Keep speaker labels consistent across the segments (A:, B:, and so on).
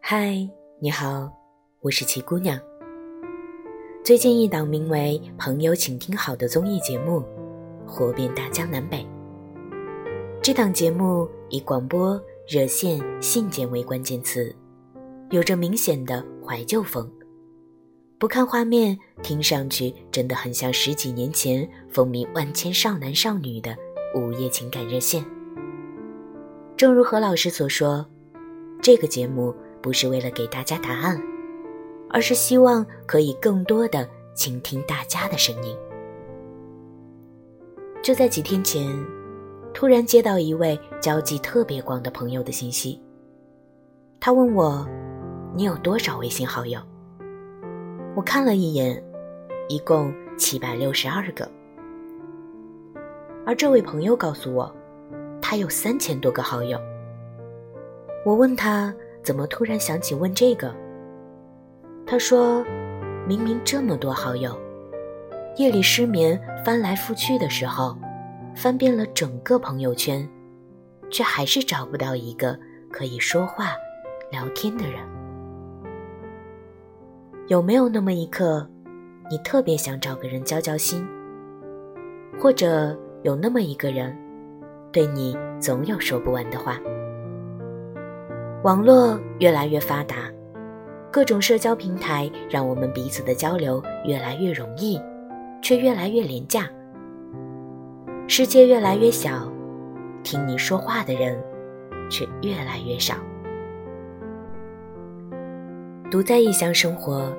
A: 嗨，你好，我是齐姑娘。最近一档名为《朋友，请听好》的综艺节目火遍大江南北。这档节目以广播、热线、信件为关键词，有着明显的怀旧风。不看画面，听上去真的很像十几年前风靡万千少男少女的午夜情感热线。正如何老师所说，这个节目不是为了给大家答案，而是希望可以更多的倾听大家的声音。就在几天前。突然接到一位交际特别广的朋友的信息，他问我：“你有多少微信好友？”我看了一眼，一共七百六十二个。而这位朋友告诉我，他有三千多个好友。我问他怎么突然想起问这个，他说：“明明这么多好友，夜里失眠翻来覆去的时候。”翻遍了整个朋友圈，却还是找不到一个可以说话、聊天的人。有没有那么一刻，你特别想找个人交交心？或者有那么一个人，对你总有说不完的话？网络越来越发达，各种社交平台让我们彼此的交流越来越容易，却越来越廉价。世界越来越小，听你说话的人却越来越少。独在异乡生活，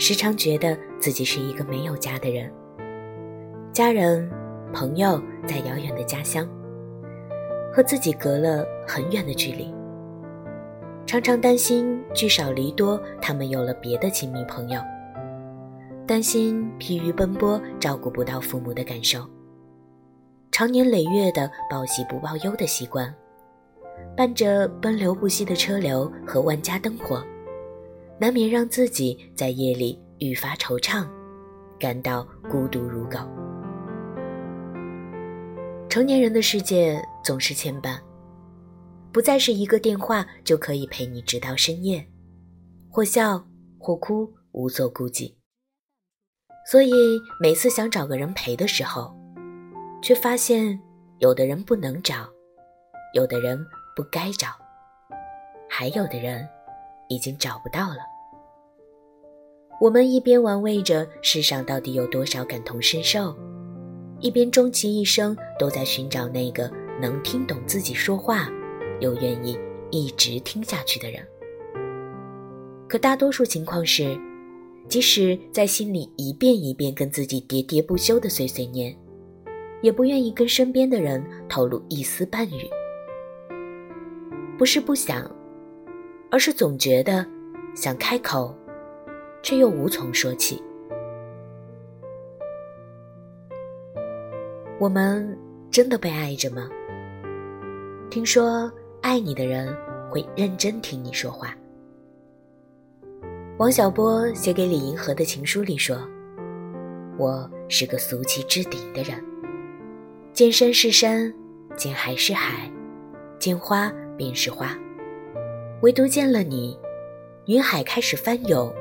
A: 时常觉得自己是一个没有家的人。家人、朋友在遥远的家乡，和自己隔了很远的距离。常常担心聚少离多，他们有了别的亲密朋友；担心疲于奔波，照顾不到父母的感受。长年累月的报喜不报忧的习惯，伴着奔流不息的车流和万家灯火，难免让自己在夜里愈发惆怅，感到孤独如狗。成年人的世界总是牵绊，不再是一个电话就可以陪你直到深夜，或笑或哭，无所顾忌。所以每次想找个人陪的时候，却发现，有的人不能找，有的人不该找，还有的人已经找不到了。我们一边玩味着世上到底有多少感同身受，一边终其一生都在寻找那个能听懂自己说话，又愿意一直听下去的人。可大多数情况是，即使在心里一遍一遍跟自己喋喋不休的碎碎念。也不愿意跟身边的人透露一丝半语，不是不想，而是总觉得想开口，却又无从说起。我们真的被爱着吗？听说爱你的人会认真听你说话。王小波写给李银河的情书里说：“我是个俗气至顶的人。”见山是山，见海是海，见花便是花，唯独见了你，云海开始翻涌，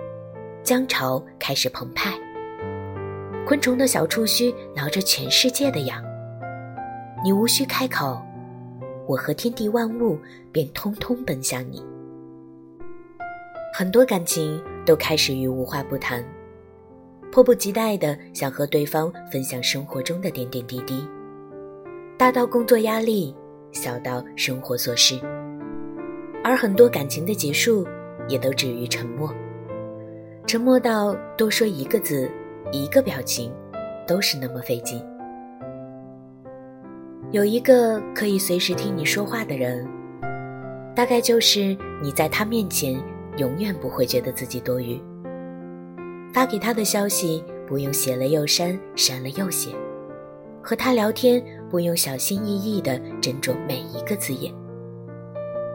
A: 江潮开始澎湃，昆虫的小触须挠着全世界的痒。你无需开口，我和天地万物便通通奔向你。很多感情都开始于无话不谈，迫不及待的想和对方分享生活中的点点滴滴。大到工作压力，小到生活琐事，而很多感情的结束，也都止于沉默。沉默到多说一个字、一个表情，都是那么费劲。有一个可以随时听你说话的人，大概就是你在他面前永远不会觉得自己多余。发给他的消息不用写了又删，删了又写。和他聊天不用小心翼翼地斟酌每一个字眼。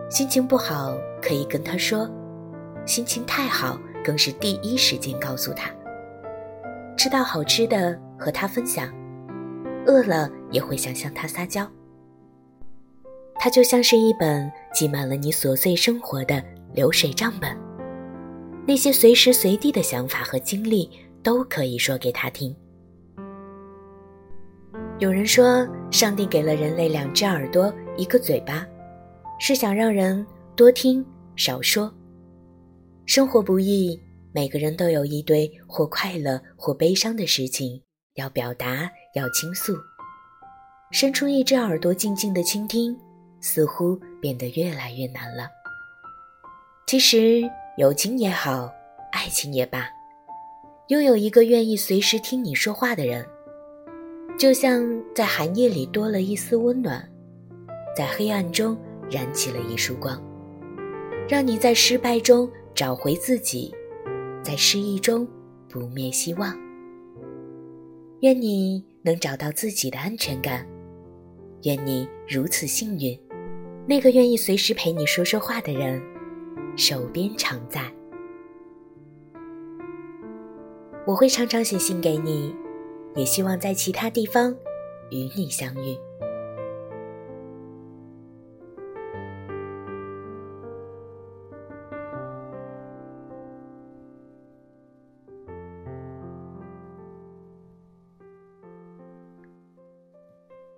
A: 心情不好可以跟他说，心情太好更是第一时间告诉他。吃到好吃的和他分享，饿了也会想向他撒娇。它就像是一本记满了你琐碎生活的流水账本，那些随时随地的想法和经历都可以说给他听。有人说，上帝给了人类两只耳朵，一个嘴巴，是想让人多听少说。生活不易，每个人都有一堆或快乐或悲伤的事情要表达，要倾诉。伸出一只耳朵，静静的倾听。似乎变得越来越难了。其实，友情也好，爱情也罢，拥有一个愿意随时听你说话的人，就像在寒夜里多了一丝温暖，在黑暗中燃起了一束光，让你在失败中找回自己，在失意中不灭希望。愿你能找到自己的安全感，愿你如此幸运。那个愿意随时陪你说说话的人，手边常在。我会常常写信给你，也希望在其他地方与你相遇。